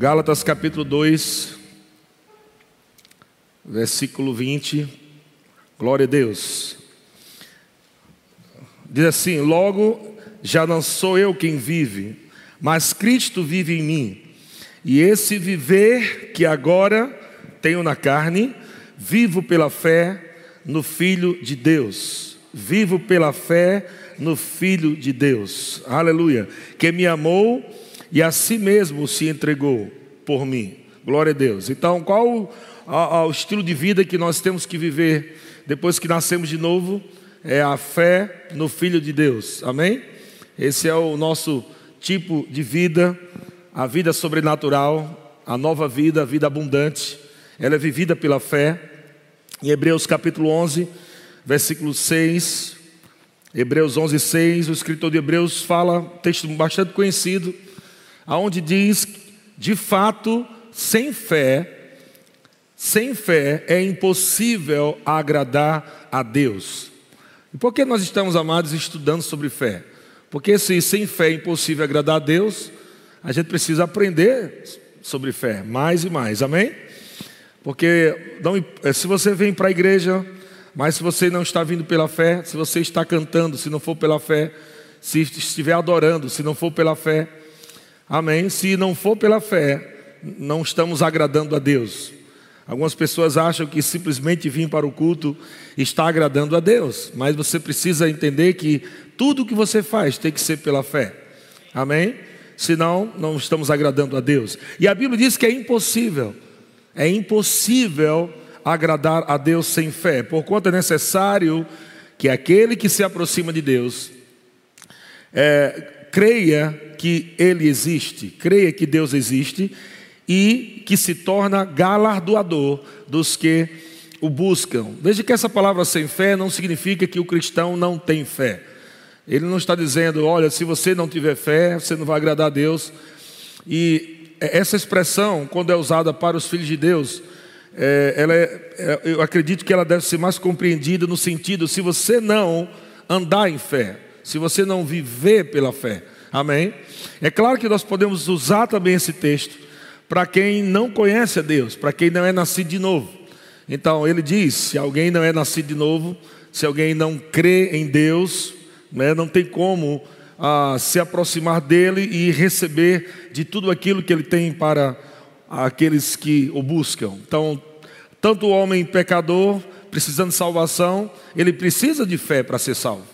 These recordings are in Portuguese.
Gálatas capítulo 2, versículo 20. Glória a Deus. Diz assim: Logo já não sou eu quem vive, mas Cristo vive em mim. E esse viver que agora tenho na carne, vivo pela fé no Filho de Deus. Vivo pela fé no Filho de Deus. Aleluia. Que me amou e a si mesmo se entregou por mim. Glória a Deus. Então, qual o estilo de vida que nós temos que viver depois que nascemos de novo? É a fé no Filho de Deus. Amém? Esse é o nosso tipo de vida, a vida sobrenatural, a nova vida, a vida abundante. Ela é vivida pela fé. Em Hebreus capítulo 11, versículo 6, Hebreus 11, 6, o escritor de Hebreus fala, texto bastante conhecido, aonde diz, de fato, sem fé, sem fé é impossível agradar a Deus. E por que nós estamos, amados, estudando sobre fé? Porque se sem fé é impossível agradar a Deus, a gente precisa aprender sobre fé, mais e mais, amém? Porque não, eh, se você vem para a igreja, mas se você não está vindo pela fé, se você está cantando, se não for pela fé, se estiver adorando, se não for pela fé, amém? Se não for pela fé, não estamos agradando a Deus. Algumas pessoas acham que simplesmente vir para o culto está agradando a Deus, mas você precisa entender que tudo que você faz tem que ser pela fé, amém? Senão, não estamos agradando a Deus. E a Bíblia diz que é impossível é impossível agradar a Deus sem fé, porquanto é necessário que aquele que se aproxima de Deus é, creia que Ele existe, creia que Deus existe e que se torna galardoador dos que o buscam. Veja que essa palavra sem fé não significa que o cristão não tem fé. Ele não está dizendo, olha, se você não tiver fé, você não vai agradar a Deus. E essa expressão, quando é usada para os filhos de Deus, é, ela é, é, eu acredito que ela deve ser mais compreendida no sentido: se você não andar em fé, se você não viver pela fé, amém? É claro que nós podemos usar também esse texto para quem não conhece a Deus, para quem não é nascido de novo. Então, ele diz: se alguém não é nascido de novo, se alguém não crê em Deus, né, não tem como a se aproximar dele e receber de tudo aquilo que ele tem para aqueles que o buscam. Então, tanto o homem pecador, precisando de salvação, ele precisa de fé para ser salvo.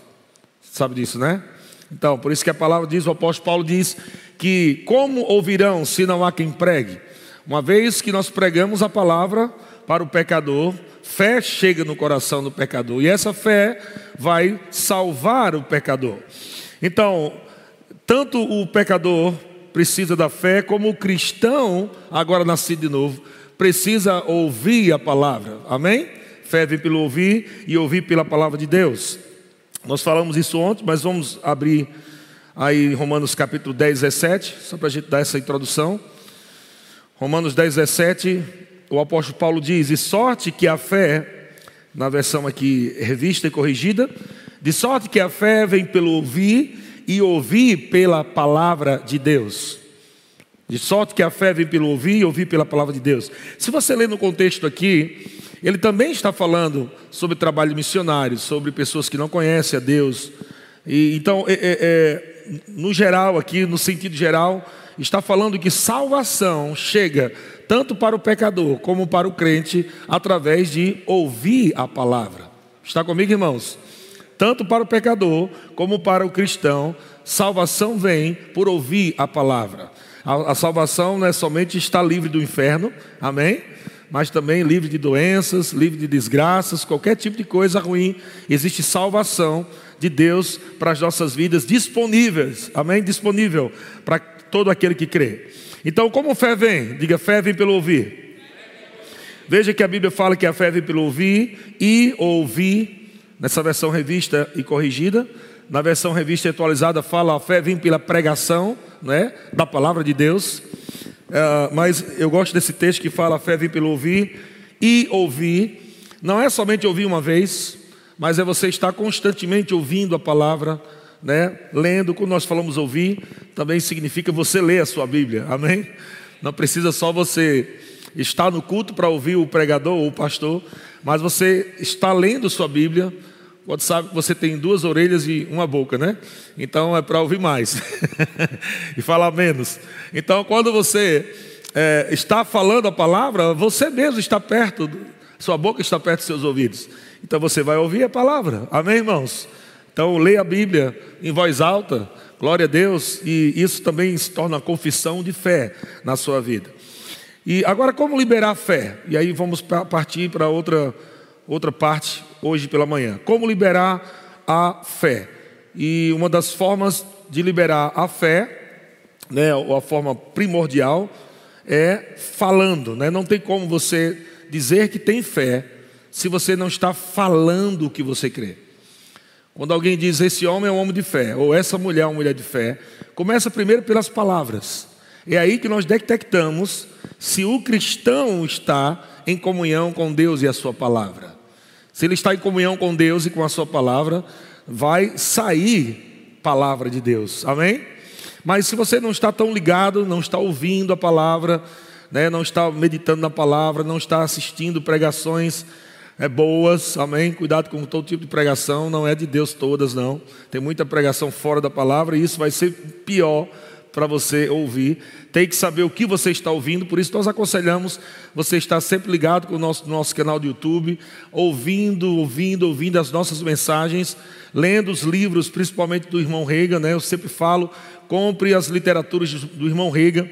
Sabe disso, né? Então, por isso que a palavra diz, o apóstolo Paulo diz que como ouvirão se não há quem pregue? Uma vez que nós pregamos a palavra para o pecador, fé chega no coração do pecador e essa fé vai salvar o pecador. Então, tanto o pecador precisa da fé, como o cristão, agora nascido de novo, precisa ouvir a palavra. Amém? Fé vem pelo ouvir e ouvir pela palavra de Deus. Nós falamos isso ontem, mas vamos abrir aí Romanos capítulo 10, 17, só para a gente dar essa introdução. Romanos 10, 17, o apóstolo Paulo diz: E sorte que a fé, na versão aqui revista e corrigida, de sorte que a fé vem pelo ouvir e ouvir pela palavra de Deus. De sorte que a fé vem pelo ouvir e ouvir pela palavra de Deus. Se você ler no contexto aqui, ele também está falando sobre trabalho missionário, sobre pessoas que não conhecem a Deus. E, então, é, é, é, no geral, aqui, no sentido geral, está falando que salvação chega tanto para o pecador como para o crente através de ouvir a palavra. Está comigo, irmãos? tanto para o pecador como para o cristão, salvação vem por ouvir a palavra. A, a salvação não é somente estar livre do inferno, amém? Mas também livre de doenças, livre de desgraças, qualquer tipo de coisa ruim. Existe salvação de Deus para as nossas vidas disponíveis, amém? Disponível para todo aquele que crê. Então, como fé vem? Diga, fé vem pelo ouvir. Veja que a Bíblia fala que a fé vem pelo ouvir e ouvir nessa versão revista e corrigida. Na versão revista e atualizada fala a fé vem pela pregação né, da palavra de Deus. Uh, mas eu gosto desse texto que fala a fé vem pelo ouvir e ouvir. Não é somente ouvir uma vez, mas é você estar constantemente ouvindo a palavra, né, lendo. Quando nós falamos ouvir, também significa você ler a sua Bíblia. Amém? Não precisa só você estar no culto para ouvir o pregador ou o pastor, mas você está lendo sua Bíblia. Quando sabe que você tem duas orelhas e uma boca, né? Então é para ouvir mais e falar menos. Então, quando você é, está falando a palavra, você mesmo está perto, sua boca está perto dos seus ouvidos. Então você vai ouvir a palavra. Amém, irmãos? Então leia a Bíblia em voz alta, glória a Deus, e isso também se torna confissão de fé na sua vida. E agora, como liberar a fé? E aí vamos partir para outra, outra parte hoje pela manhã. Como liberar a fé? E uma das formas de liberar a fé, né, ou a forma primordial, é falando, né? Não tem como você dizer que tem fé se você não está falando o que você crê. Quando alguém diz esse homem é um homem de fé, ou essa mulher é uma mulher de fé, começa primeiro pelas palavras. É aí que nós detectamos se o cristão está em comunhão com Deus e a sua palavra. Se ele está em comunhão com Deus e com a sua palavra, vai sair palavra de Deus. Amém? Mas se você não está tão ligado, não está ouvindo a palavra, né, não está meditando na palavra, não está assistindo pregações é, boas, amém? Cuidado com todo tipo de pregação, não é de Deus todas, não. Tem muita pregação fora da palavra e isso vai ser pior para você ouvir. Tem que saber o que você está ouvindo, por isso nós aconselhamos você estar sempre ligado com o nosso, nosso canal do YouTube, ouvindo, ouvindo, ouvindo as nossas mensagens, lendo os livros, principalmente do irmão Reagan, né? Eu sempre falo, compre as literaturas do irmão Rega.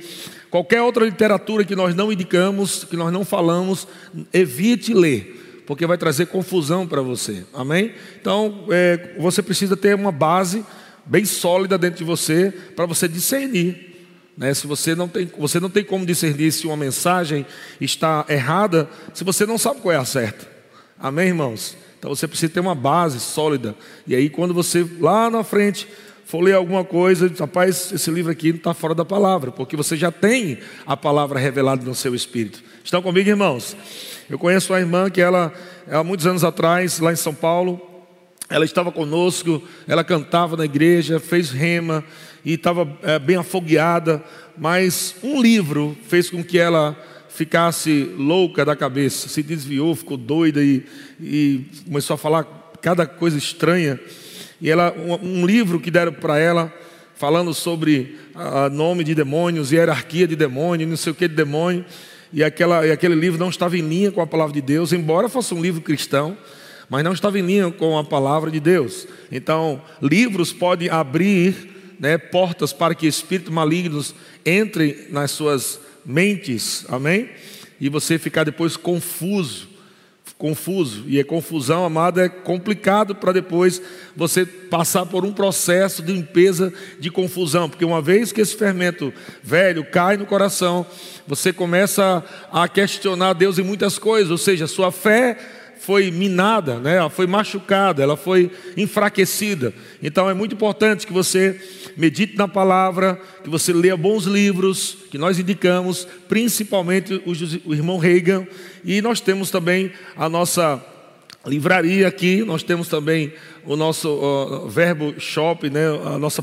Qualquer outra literatura que nós não indicamos, que nós não falamos, evite ler, porque vai trazer confusão para você. Amém? Então, é, você precisa ter uma base bem sólida dentro de você para você discernir. Né? Se você não tem, você não tem como discernir se uma mensagem está errada, se você não sabe qual é a certa. Amém, irmãos? Então você precisa ter uma base sólida. E aí, quando você lá na frente for ler alguma coisa, rapaz, esse livro aqui não está fora da palavra, porque você já tem a palavra revelada no seu espírito. Estão comigo, irmãos? Eu conheço uma irmã que ela, há muitos anos atrás, lá em São Paulo, ela estava conosco, ela cantava na igreja, fez rema e estava é, bem afogueada, mas um livro fez com que ela ficasse louca da cabeça, se desviou, ficou doida e, e começou a falar cada coisa estranha. E ela, um, um livro que deram para ela, falando sobre a, nome de demônios, hierarquia de demônio, não sei o que de demônio. E, aquela, e aquele livro não estava em linha com a palavra de Deus, embora fosse um livro cristão, mas não estava em linha com a palavra de Deus. Então, livros podem abrir né, portas para que espíritos malignos entrem nas suas mentes, amém? E você ficar depois confuso confuso. E a confusão, amado, é complicado para depois você passar por um processo de limpeza de confusão, porque uma vez que esse fermento velho cai no coração, você começa a questionar Deus em muitas coisas, ou seja, sua fé foi minada, né? ela foi machucada, ela foi enfraquecida. Então é muito importante que você medite na palavra, que você leia bons livros, que nós indicamos, principalmente o, irmão Reagan, e nós temos também a nossa livraria aqui, nós temos também o nosso uh, Verbo Shop, né? a nossa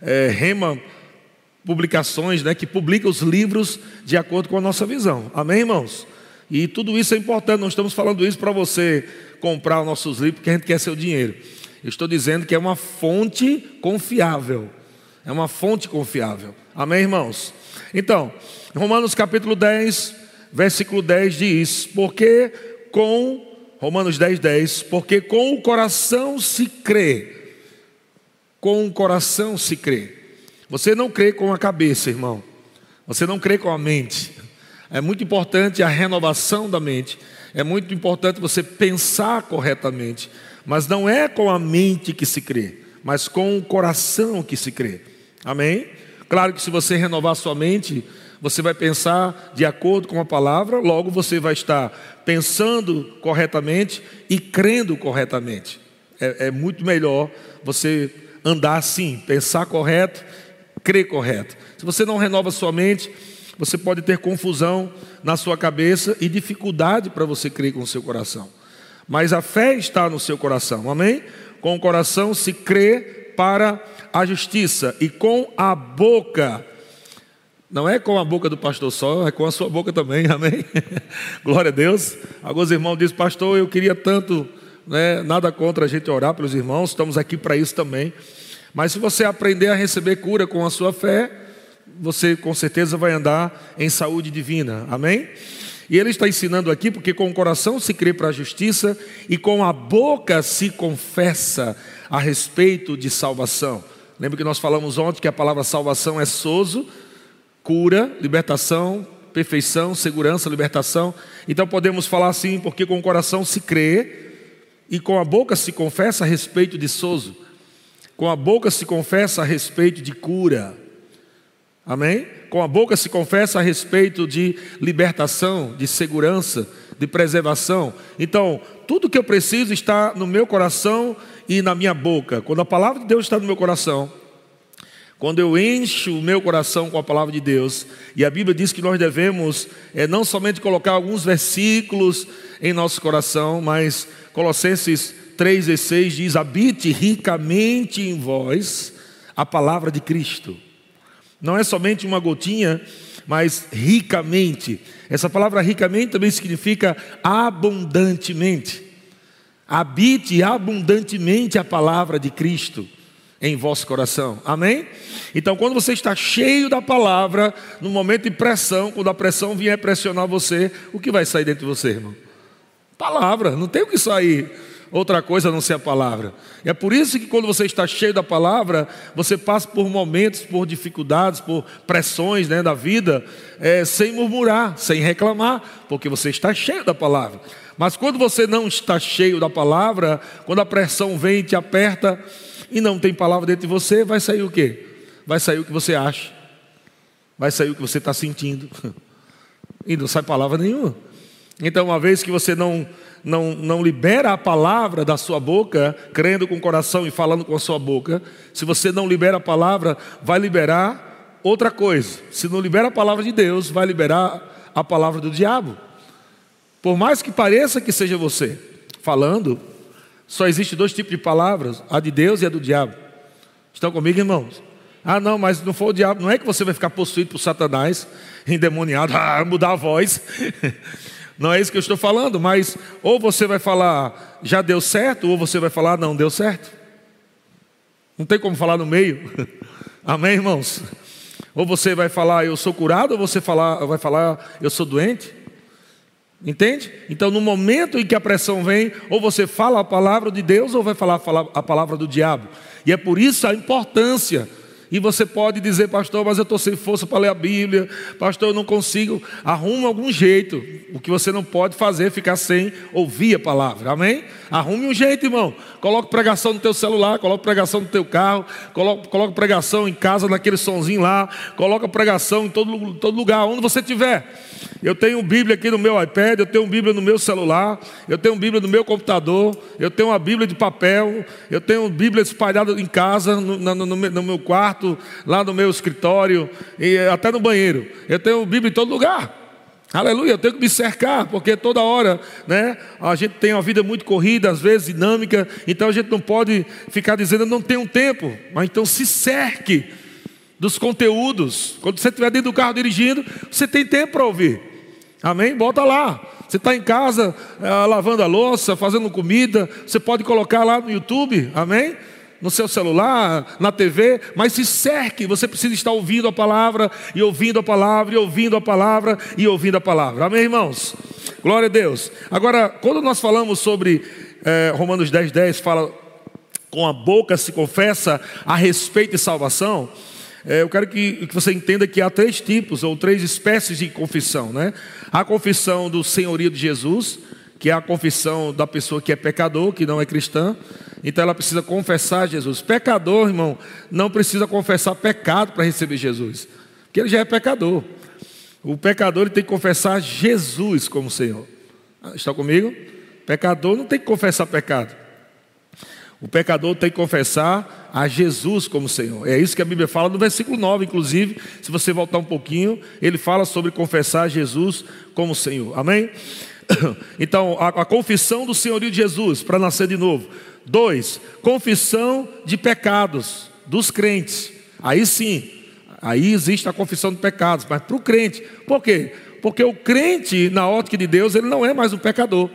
é, Rema Publicações, né? que publica os livros de acordo com a nossa visão. Amém, irmãos? E tudo isso é importante, não estamos falando isso para você comprar os nossos livros porque a gente quer seu dinheiro. Eu estou dizendo que é uma fonte confiável. É uma fonte confiável. Amém, irmãos? Então, Romanos capítulo 10, versículo 10 diz: Porque com, Romanos 10, 10, porque com o coração se crê, com o coração se crê. Você não crê com a cabeça, irmão. Você não crê com a mente. É muito importante a renovação da mente. É muito importante você pensar corretamente. Mas não é com a mente que se crê, mas com o coração que se crê. Amém? Claro que se você renovar sua mente, você vai pensar de acordo com a palavra, logo você vai estar pensando corretamente e crendo corretamente. É, é muito melhor você andar assim, pensar correto, crer correto. Se você não renova sua mente, você pode ter confusão na sua cabeça e dificuldade para você crer com o seu coração. Mas a fé está no seu coração, amém? Com o coração se crê para a justiça, e com a boca Não é com a boca do pastor só, é com a sua boca também, amém? Glória a Deus. Alguns irmãos dizem, pastor, eu queria tanto, né, nada contra a gente orar pelos irmãos, estamos aqui para isso também. Mas se você aprender a receber cura com a sua fé, você com certeza vai andar em saúde divina, amém? E ele está ensinando aqui, porque com o coração se crê para a justiça e com a boca se confessa a respeito de salvação. Lembra que nós falamos ontem que a palavra salvação é soso, cura, libertação, perfeição, segurança, libertação. Então podemos falar assim, porque com o coração se crê e com a boca se confessa a respeito de sozo. Com a boca se confessa a respeito de cura. Amém? Com a boca se confessa a respeito de libertação, de segurança, de preservação. Então, tudo que eu preciso está no meu coração e na minha boca. Quando a palavra de Deus está no meu coração, quando eu encho o meu coração com a palavra de Deus, e a Bíblia diz que nós devemos é, não somente colocar alguns versículos em nosso coração, mas Colossenses 3 e 6 diz: habite ricamente em vós a palavra de Cristo. Não é somente uma gotinha, mas ricamente. Essa palavra ricamente também significa abundantemente. Habite abundantemente a palavra de Cristo em vosso coração. Amém? Então, quando você está cheio da palavra, no momento de pressão, quando a pressão vier pressionar você, o que vai sair dentro de você, irmão? Palavra, não tem o que sair outra coisa a não ser a palavra. É por isso que quando você está cheio da palavra, você passa por momentos, por dificuldades, por pressões né, da vida, é, sem murmurar, sem reclamar, porque você está cheio da palavra. Mas quando você não está cheio da palavra, quando a pressão vem e te aperta, e não tem palavra dentro de você, vai sair o quê? Vai sair o que você acha, vai sair o que você está sentindo, e não sai palavra nenhuma. Então, uma vez que você não, não, não libera a palavra da sua boca, crendo com o coração e falando com a sua boca, se você não libera a palavra, vai liberar outra coisa. Se não libera a palavra de Deus, vai liberar a palavra do diabo. Por mais que pareça que seja você falando, só existe dois tipos de palavras, a de Deus e a do diabo. Estão comigo, irmãos? Ah, não, mas não for o diabo, não é que você vai ficar possuído por Satanás, endemoniado, ah, mudar a voz. Não é isso que eu estou falando, mas ou você vai falar já deu certo, ou você vai falar não deu certo. Não tem como falar no meio. Amém, irmãos? Ou você vai falar eu sou curado, ou você falar, vai falar eu sou doente. Entende? Então, no momento em que a pressão vem, ou você fala a palavra de Deus, ou vai falar a palavra do diabo. E é por isso a importância e você pode dizer, pastor, mas eu estou sem força para ler a Bíblia, pastor, eu não consigo. Arrume algum jeito. O que você não pode fazer é ficar sem ouvir a palavra. Amém? Arrume um jeito, irmão. Coloque pregação no teu celular, coloque pregação no teu carro, coloque, coloque pregação em casa, naquele sonzinho lá, coloque pregação em todo, todo lugar, onde você estiver. Eu tenho Bíblia aqui no meu iPad, eu tenho Bíblia no meu celular, eu tenho Bíblia no meu computador, eu tenho uma Bíblia de papel, eu tenho Bíblia espalhada em casa, no, no, no, no meu quarto, lá no meu escritório, e até no banheiro. Eu tenho Bíblia em todo lugar. Aleluia, eu tenho que me cercar, porque toda hora, né, a gente tem uma vida muito corrida, às vezes dinâmica, então a gente não pode ficar dizendo eu não tenho tempo, mas então se cerque dos conteúdos. Quando você estiver dentro do carro dirigindo, você tem tempo para ouvir. Amém? Bota lá. Você está em casa é, lavando a louça, fazendo comida, você pode colocar lá no YouTube, amém? No seu celular, na TV, mas se cerque, você precisa estar ouvindo a palavra, e ouvindo a palavra, e ouvindo a palavra, e ouvindo a palavra, amém, irmãos? Glória a Deus. Agora, quando nós falamos sobre é, Romanos 10, 10, fala com a boca se confessa a respeito de salvação. É, eu quero que, que, você entenda que há três tipos ou três espécies de confissão, né? A confissão do senhorio de Jesus, que é a confissão da pessoa que é pecador, que não é cristã. Então ela precisa confessar Jesus. Pecador, irmão, não precisa confessar pecado para receber Jesus, porque ele já é pecador. O pecador ele tem que confessar Jesus como Senhor. Ah, está comigo? Pecador não tem que confessar pecado. O pecador tem que confessar a Jesus como Senhor. É isso que a Bíblia fala no versículo 9, inclusive. Se você voltar um pouquinho, ele fala sobre confessar Jesus como Senhor. Amém? Então, a, a confissão do senhorio de Jesus para nascer de novo. Dois, confissão de pecados dos crentes. Aí sim, Aí existe a confissão de pecados, mas para o crente. Por quê? Porque o crente, na ótica de Deus, ele não é mais um pecador.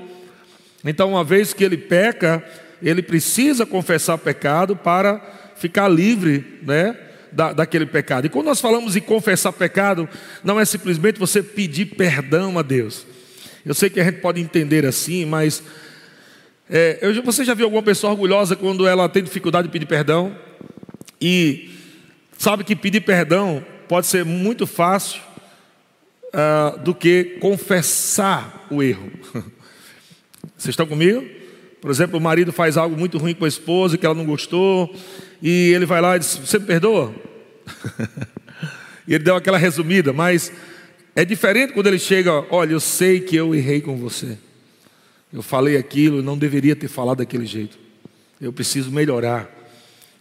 Então, uma vez que ele peca, ele precisa confessar pecado para ficar livre, né? Da, daquele pecado. E quando nós falamos em confessar pecado, não é simplesmente você pedir perdão a Deus. Eu sei que a gente pode entender assim, mas é, eu, você já viu alguma pessoa orgulhosa quando ela tem dificuldade de pedir perdão? E sabe que pedir perdão pode ser muito fácil uh, do que confessar o erro. Vocês estão comigo? Por exemplo, o marido faz algo muito ruim com a esposa que ela não gostou, e ele vai lá e diz: Você me perdoa? e ele deu aquela resumida, mas é diferente quando ele chega: Olha, eu sei que eu errei com você. Eu falei aquilo, não deveria ter falado daquele jeito. Eu preciso melhorar.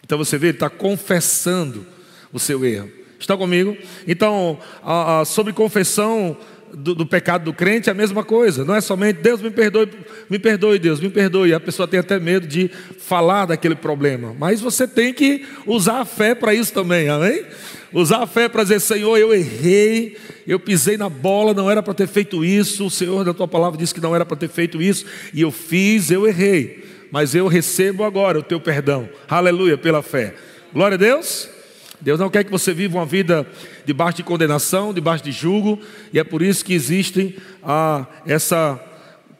Então você vê, ele está confessando o seu erro. Está comigo? Então, a, a, sobre confissão, do, do, pecado do crente é a mesma coisa, não é somente Deus me perdoe, me perdoe, Deus, me perdoe. A pessoa tem até medo de falar daquele problema, mas você tem que usar a fé para isso também, amém? Usar a fé para dizer: Senhor, eu errei, eu pisei na bola, não era para ter feito isso. O Senhor da tua palavra disse que não era para ter feito isso, e eu fiz, eu errei, mas eu recebo agora o teu perdão, aleluia, pela fé. Glória a Deus. Deus não quer que você viva uma vida debaixo de condenação, debaixo de julgo, e é por isso que existe ah, essa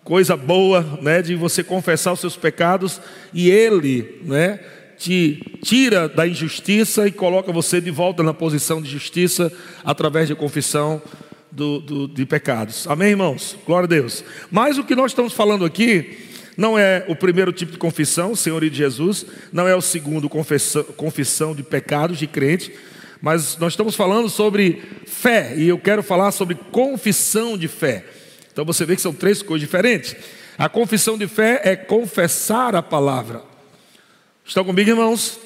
coisa boa, né, de você confessar os seus pecados e Ele, né, te tira da injustiça e coloca você de volta na posição de justiça através de confissão do, do, de pecados. Amém, irmãos? Glória a Deus. Mas o que nós estamos falando aqui não é o primeiro tipo de confissão, Senhor e de Jesus, não é o segundo, confissão, confissão de pecados de crente, mas nós estamos falando sobre fé, e eu quero falar sobre confissão de fé. Então você vê que são três coisas diferentes. A confissão de fé é confessar a palavra. Estão comigo, irmãos?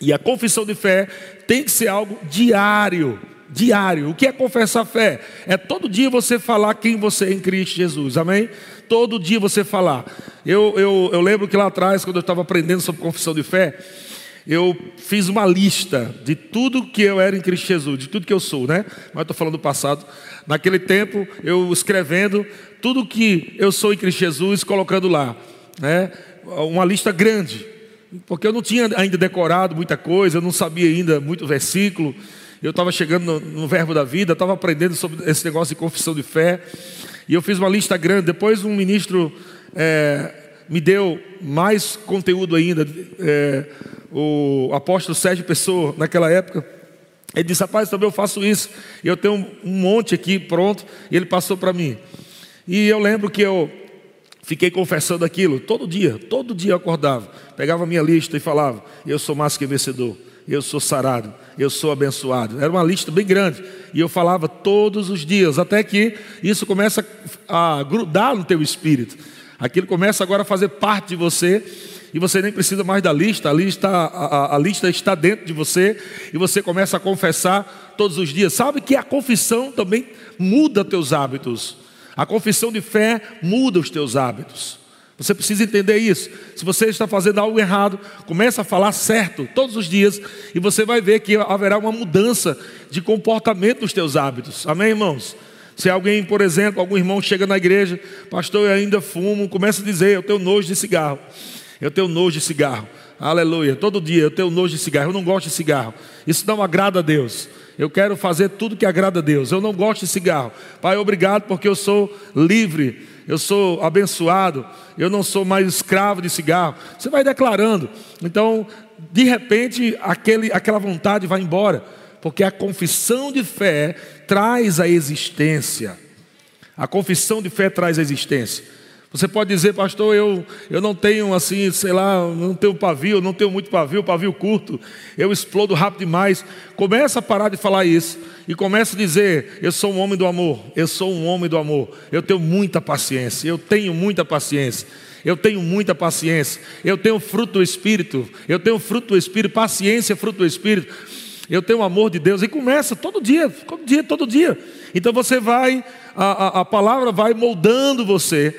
E a confissão de fé tem que ser algo diário diário. O que é confessar fé? É todo dia você falar quem você é em Cristo Jesus, amém? Todo dia você falar. Eu, eu, eu lembro que lá atrás, quando eu estava aprendendo sobre confissão de fé, eu fiz uma lista de tudo que eu era em Cristo Jesus, de tudo que eu sou, né? Mas estou falando do passado. Naquele tempo, eu escrevendo tudo que eu sou em Cristo Jesus, colocando lá, né? Uma lista grande, porque eu não tinha ainda decorado muita coisa, eu não sabia ainda muito versículo eu estava chegando no, no, verbo da vida, estava aprendendo sobre esse negócio de confissão de fé, e eu fiz uma lista grande. Depois um ministro é, me deu mais conteúdo ainda, é, o apóstolo Sérgio Pessoa, naquela época. Ele disse: Rapaz, também eu faço isso. Eu tenho um, um monte aqui pronto, e ele passou para mim. E eu lembro que eu fiquei confessando aquilo todo dia, todo dia eu acordava, pegava minha lista e falava: Eu sou mais que vencedor eu sou sarado, eu sou abençoado. Era uma lista bem grande. E eu falava todos os dias, até que isso começa a grudar no teu espírito. Aquilo começa agora a fazer parte de você. E você nem precisa mais da lista, a lista, a, a, a lista está dentro de você. E você começa a confessar todos os dias. Sabe que a confissão também muda teus hábitos. A confissão de fé muda os teus hábitos. Você precisa entender isso. Se você está fazendo algo errado, comece a falar certo todos os dias e você vai ver que haverá uma mudança de comportamento nos teus hábitos. Amém, irmãos? Se alguém, por exemplo, algum irmão chega na igreja, pastor, eu ainda fumo, começa a dizer, eu tenho nojo de cigarro. Eu tenho nojo de cigarro. Aleluia. Todo dia eu tenho nojo de cigarro. Eu não gosto de cigarro. Isso não agrada a Deus. Eu quero fazer tudo que agrada a Deus. Eu não gosto de cigarro. Pai, obrigado porque eu sou livre eu sou abençoado, eu não sou mais escravo de cigarro. Você vai declarando. Então, de repente, aquele, aquela vontade vai embora, porque a confissão de fé traz a existência. A confissão de fé traz a existência. Você pode dizer, pastor, eu, eu não tenho assim, sei lá, não tenho pavio, não tenho muito pavio, pavio curto, eu explodo rápido demais. Começa a parar de falar isso e começa a dizer: Eu sou um homem do amor, eu sou um homem do amor, eu tenho muita paciência, eu tenho muita paciência. Eu tenho muita paciência, eu tenho fruto do Espírito, eu tenho fruto do Espírito, paciência, fruto do Espírito, eu tenho o amor de Deus, e começa todo dia, todo dia, todo dia. Então você vai, a, a, a palavra vai moldando você,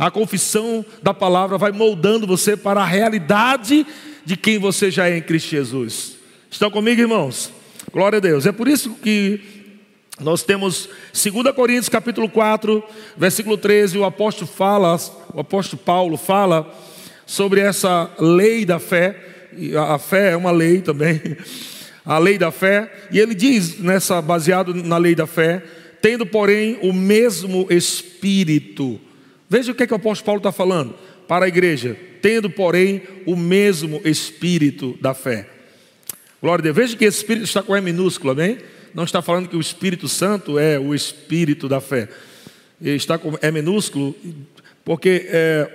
a confissão da palavra vai moldando você para a realidade de quem você já é em Cristo Jesus. Estão comigo, irmãos? Glória a Deus. É por isso que nós temos 2 Coríntios capítulo 4, versículo 13, o apóstolo fala, o apóstolo Paulo fala sobre essa lei da fé, e a fé é uma lei também, a lei da fé, e ele diz nessa baseado na lei da fé, tendo porém o mesmo espírito. Veja o que, é que o apóstolo Paulo está falando para a igreja, tendo porém o mesmo espírito da fé. Glória a Deus. Veja que esse espírito está com E minúsculo, amém? não está falando que o Espírito Santo é o Espírito da fé. Ele está com é minúsculo, porque é,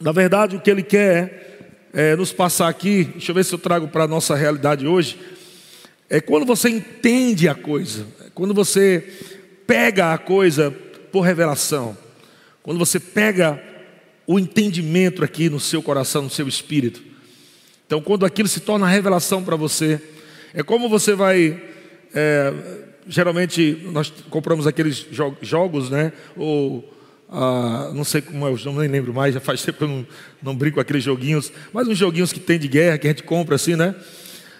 na verdade o que ele quer é, nos passar aqui, deixa eu ver se eu trago para a nossa realidade hoje, é quando você entende a coisa, quando você pega a coisa por revelação, quando você pega o entendimento aqui no seu coração, no seu espírito. Então, quando aquilo se torna revelação para você, é como você vai é, geralmente nós compramos aqueles jo jogos, né? Ou ah, não sei como é os nomes, nem lembro mais, já faz tempo que eu não, não brinco com aqueles joguinhos, mas uns joguinhos que tem de guerra, que a gente compra assim, né?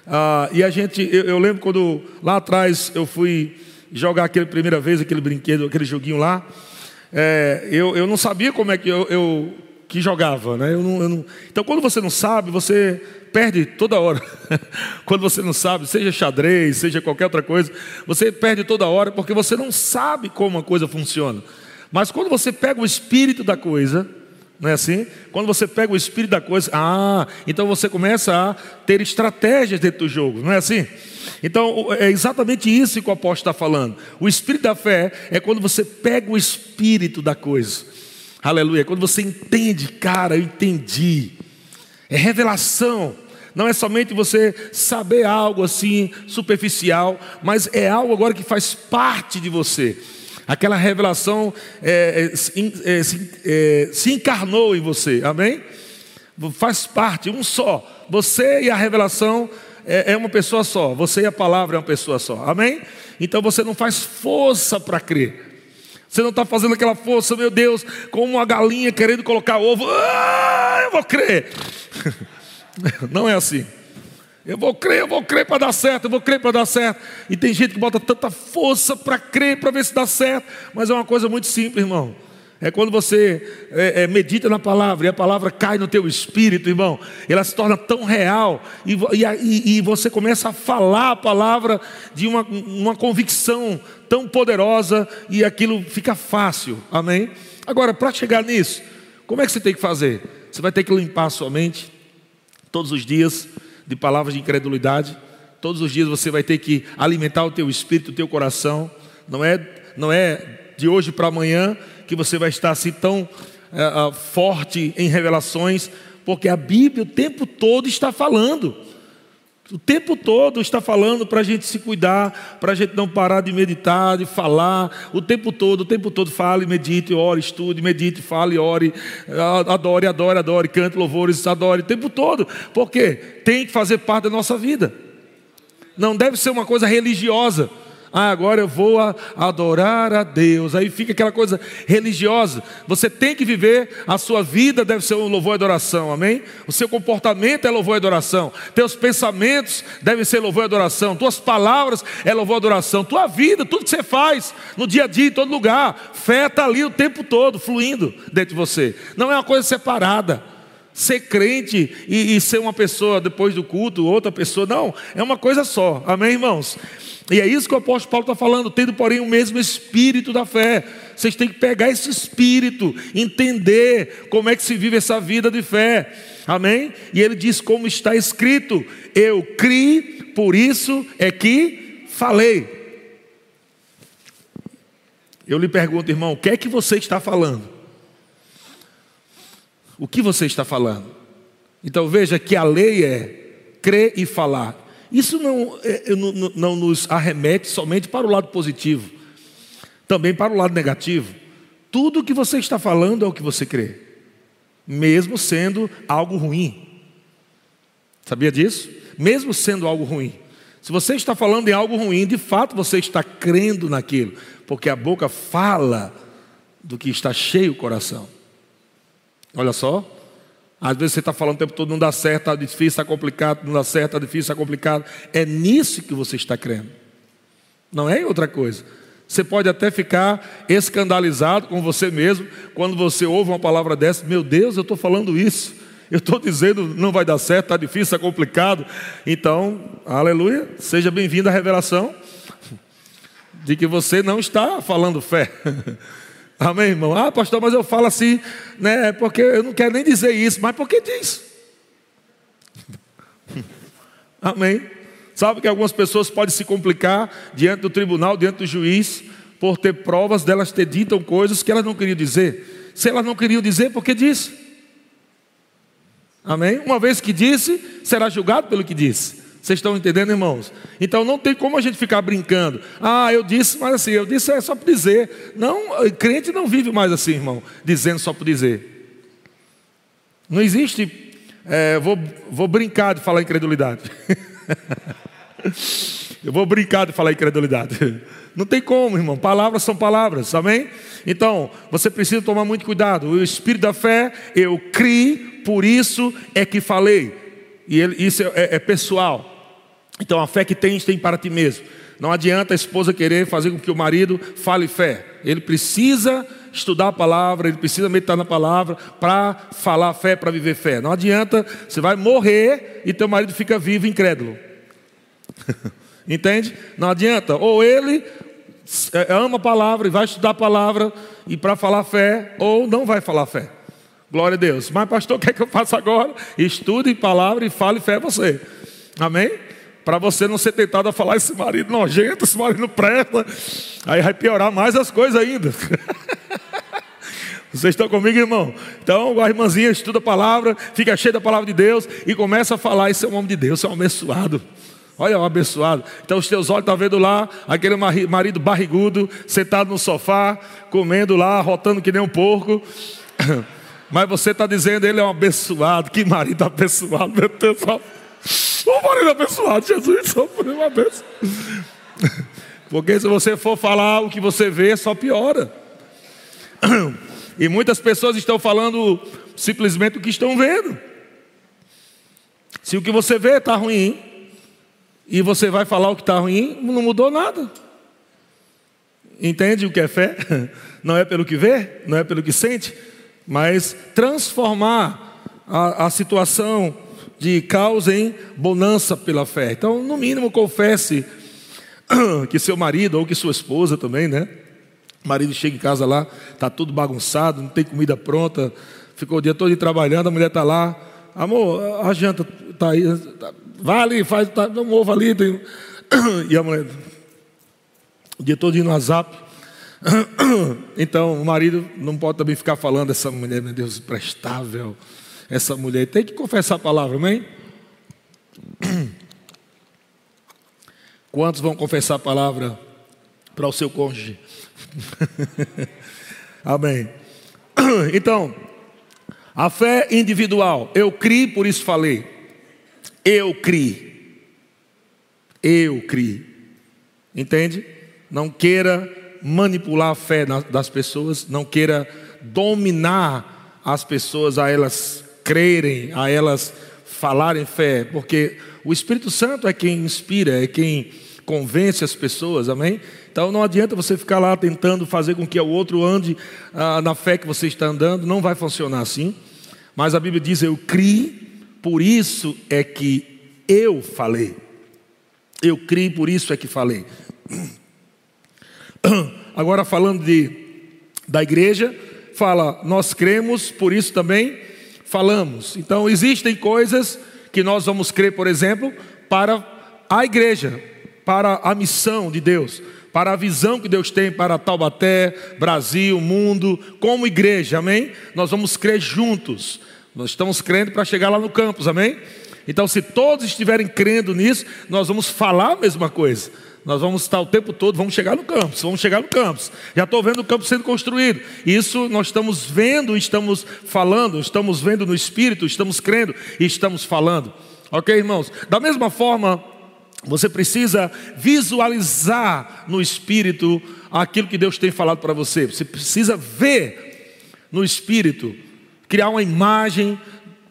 Ah, e a gente, eu, eu, lembro quando lá atrás eu fui jogar aquela primeira vez, aquele brinquedo, aquele joguinho lá, é, eu, eu não sabia como é que eu, eu que jogava, né? Eu não, eu não... Então, quando você não sabe, você perde toda hora. quando você não sabe, seja xadrez, seja qualquer outra coisa, você perde toda hora porque você não sabe como a coisa funciona. Mas quando você pega o espírito da coisa, não é assim? Quando você pega o espírito da coisa, ah, então você começa a ter estratégias dentro do jogo, não é assim? Então é exatamente isso que o apóstolo está falando. O espírito da fé é quando você pega o espírito da coisa. Aleluia. Quando você entende, cara, eu entendi. É revelação. Não é somente você saber algo assim superficial, mas é algo agora que faz parte de você. Aquela revelação é, é, é, se, é, se encarnou em você, amém? Faz parte, um só. Você e a revelação é, é uma pessoa só. Você e a palavra é uma pessoa só, amém? Então você não faz força para crer. Você não está fazendo aquela força, meu Deus, como uma galinha querendo colocar ovo. Ah, eu vou crer. Não é assim. Eu vou crer, eu vou crer para dar certo, eu vou crer para dar certo. E tem gente que bota tanta força para crer, para ver se dá certo. Mas é uma coisa muito simples, irmão. É quando você é, é, medita na palavra e a palavra cai no teu espírito, irmão. Ela se torna tão real e, e, e você começa a falar a palavra de uma, uma convicção tão poderosa e aquilo fica fácil. Amém? Agora, para chegar nisso, como é que você tem que fazer? Você vai ter que limpar a sua mente todos os dias de palavras de incredulidade. Todos os dias você vai ter que alimentar o teu espírito, o teu coração. Não é, não é de hoje para amanhã que você vai estar assim tão é, forte em revelações, porque a Bíblia o tempo todo está falando. O tempo todo está falando para a gente se cuidar, para a gente não parar de meditar, de falar. O tempo todo, o tempo todo, fale, medite, ore, estude, medite, fale, ore, adore, adore, adore, cante louvores, adore, o tempo todo. Porque tem que fazer parte da nossa vida. Não deve ser uma coisa religiosa. Ah, agora eu vou adorar a Deus. Aí fica aquela coisa religiosa. Você tem que viver, a sua vida deve ser um louvor e adoração, amém? O seu comportamento é louvor e adoração. Teus pensamentos devem ser louvor e adoração. Tuas palavras é louvor e adoração. Tua vida, tudo que você faz, no dia a dia, em todo lugar, fé está ali o tempo todo, fluindo dentro de você. Não é uma coisa separada ser crente e, e, ser uma pessoa depois do culto, outra pessoa, não, é uma coisa só, amém, irmãos? E é isso que o apóstolo Paulo está falando, tendo, porém, o mesmo espírito da fé. Vocês têm que pegar esse espírito, entender como é que se vive essa vida de fé. Amém? E ele diz como está escrito: Eu criei, por isso é que falei. Eu lhe pergunto, irmão, o que é que você está falando? O que você está falando? Então veja que a lei é crer e falar. Isso não, é, não, não nos arremete somente para o lado positivo, também para o lado negativo. Tudo o que você está falando é o que você crê, mesmo sendo algo ruim. Sabia disso? Mesmo sendo algo ruim. Se você está falando em algo ruim, de fato você está crendo naquilo, porque a boca fala do que está cheio o coração. Olha só, Às vezes você está falando o tempo todo, não dá certo, está difícil, está complicado, não dá certo, está difícil, está complicado. É nisso que você está crendo. Não é outra coisa. Você pode até ficar escandalizado com você mesmo quando você ouve uma palavra dessa. Meu Deus, eu estou falando isso. Eu estou dizendo não vai dar certo, está difícil, está complicado. Então, aleluia, seja bem-vindo à revelação de que você não está falando fé. Amém, irmão? Ah, pastor, mas eu falo assim, né? Porque eu não quero nem dizer isso, mas por que diz? Amém. Sabe que algumas pessoas podem se complicar diante do tribunal, diante do juiz, por ter provas delas ter dito coisas que elas não queriam dizer. Se elas não queriam dizer, por que disse? Amém? Uma vez que disse, será julgado pelo que disse. Vocês estão entendendo, irmãos? Então não tem como a gente ficar brincando. Ah, eu disse, mas assim, eu disse é só por dizer. Não, crente não vive mais assim, irmão, dizendo só por dizer. Não existe, é, vou, vou brincar de falar incredulidade. Eu vou brincar de falar incredulidade. Não tem como, irmão. Palavras são palavras, amém? Então, você precisa tomar muito cuidado. O espírito da fé, eu criei, por isso é que falei. E ele, isso é, é, é pessoal. Então, a fé que tens, tem para ti mesmo. Não adianta a esposa querer fazer com que o marido fale fé. Ele precisa estudar a palavra, ele precisa meditar na palavra para falar fé, para viver fé. Não adianta, você vai morrer e teu marido fica vivo incrédulo. Entende? Não adianta. Ou ele é, ama a palavra e vai estudar a palavra e para falar fé, ou não vai falar fé. Glória a Deus. Mas, pastor, o que é que eu faço agora? Estude palavra e fale fé você. Amém? Para você não ser tentado a falar esse marido nojento, esse marido não presta. Aí vai piorar mais as coisas ainda. Vocês estão comigo, irmão? Então, a irmãzinha estuda a palavra, fica cheia da palavra de Deus e começa a falar: Isso é um homem de Deus, isso é um abençoado. Olha o abençoado. Então os teus olhos estão vendo lá aquele marido barrigudo, sentado no sofá, comendo lá, rotando que nem um porco. Mas você está dizendo, ele é um abençoado. Que marido abençoado, meu Deus. O marido abençoado, Jesus, por uma bênção. Porque se você for falar o que você vê, só piora. E muitas pessoas estão falando simplesmente o que estão vendo. Se o que você vê está ruim, e você vai falar o que está ruim, não mudou nada. Entende o que é fé? Não é pelo que vê, não é pelo que sente, mas transformar a, a situação de causa em bonança pela fé. Então, no mínimo, confesse que seu marido ou que sua esposa também, né? O marido chega em casa lá, está tudo bagunçado, não tem comida pronta, ficou o dia todo trabalhando, a mulher está lá, amor, a janta está aí, tá, vai ali, faz tá, um ovo ali. Tem... E a mulher, o dia todo no WhatsApp. Então o marido não pode também ficar falando, essa mulher, meu Deus, prestável. Essa mulher tem que confessar a palavra, amém? Quantos vão confessar a palavra para o seu cônjuge? amém. Então, a fé individual, eu criei, por isso falei. Eu criei. Eu criei. Entende? Não queira manipular a fé das pessoas, não queira dominar as pessoas a elas crerem, a elas falarem fé, porque o Espírito Santo é quem inspira, é quem convence as pessoas, amém? Então não adianta você ficar lá tentando fazer com que o outro ande ah, na fé que você está andando, não vai funcionar assim. Mas a Bíblia diz: Eu criei por isso é que eu falei. Eu criei, por isso é que falei. Agora falando de, da igreja, fala, nós cremos, por isso também falamos. Então existem coisas que nós vamos crer, por exemplo, para a igreja, para a missão de Deus, para a visão que Deus tem para Taubaté, Brasil, mundo, como igreja, amém? Nós vamos crer juntos. Nós estamos crendo para chegar lá no campus, amém? Então, se todos estiverem crendo nisso, nós vamos falar a mesma coisa. Nós vamos estar o tempo todo, vamos chegar no campus, vamos chegar no campus. Já estou vendo o campus sendo construído. Isso nós estamos vendo, estamos falando, estamos vendo no Espírito, estamos crendo e estamos falando. Ok, irmãos? Da mesma forma, você precisa visualizar no Espírito aquilo que Deus tem falado para você. Você precisa ver no Espírito criar uma imagem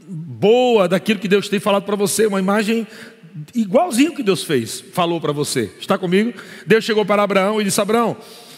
boa daquilo que Deus tem falado para você, uma imagem igualzinho que Deus fez, falou para você. Está comigo? Deus chegou para Abraão e disse: Abraão,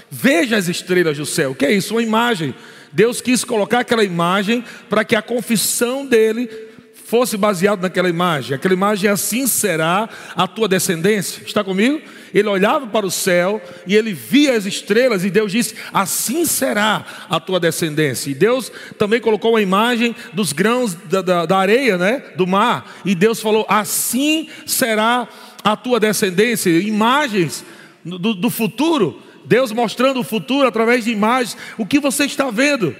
veja as estrelas do céu. O que é isso? Uma imagem. Deus quis colocar aquela imagem para que a confissão dele fosse baseado naquela imagem. Aquela imagem assim será a tua descendência. Está comigo? Ele olhava para o céu e ele via as estrelas e Deus disse: Assim será a tua descendência. E Deus também colocou uma imagem dos grãos da, da, da areia, né? Do mar. E Deus falou: Assim será a tua descendência. Imagens do, do futuro. Deus mostrando o futuro através de imagens. O que você está vendo?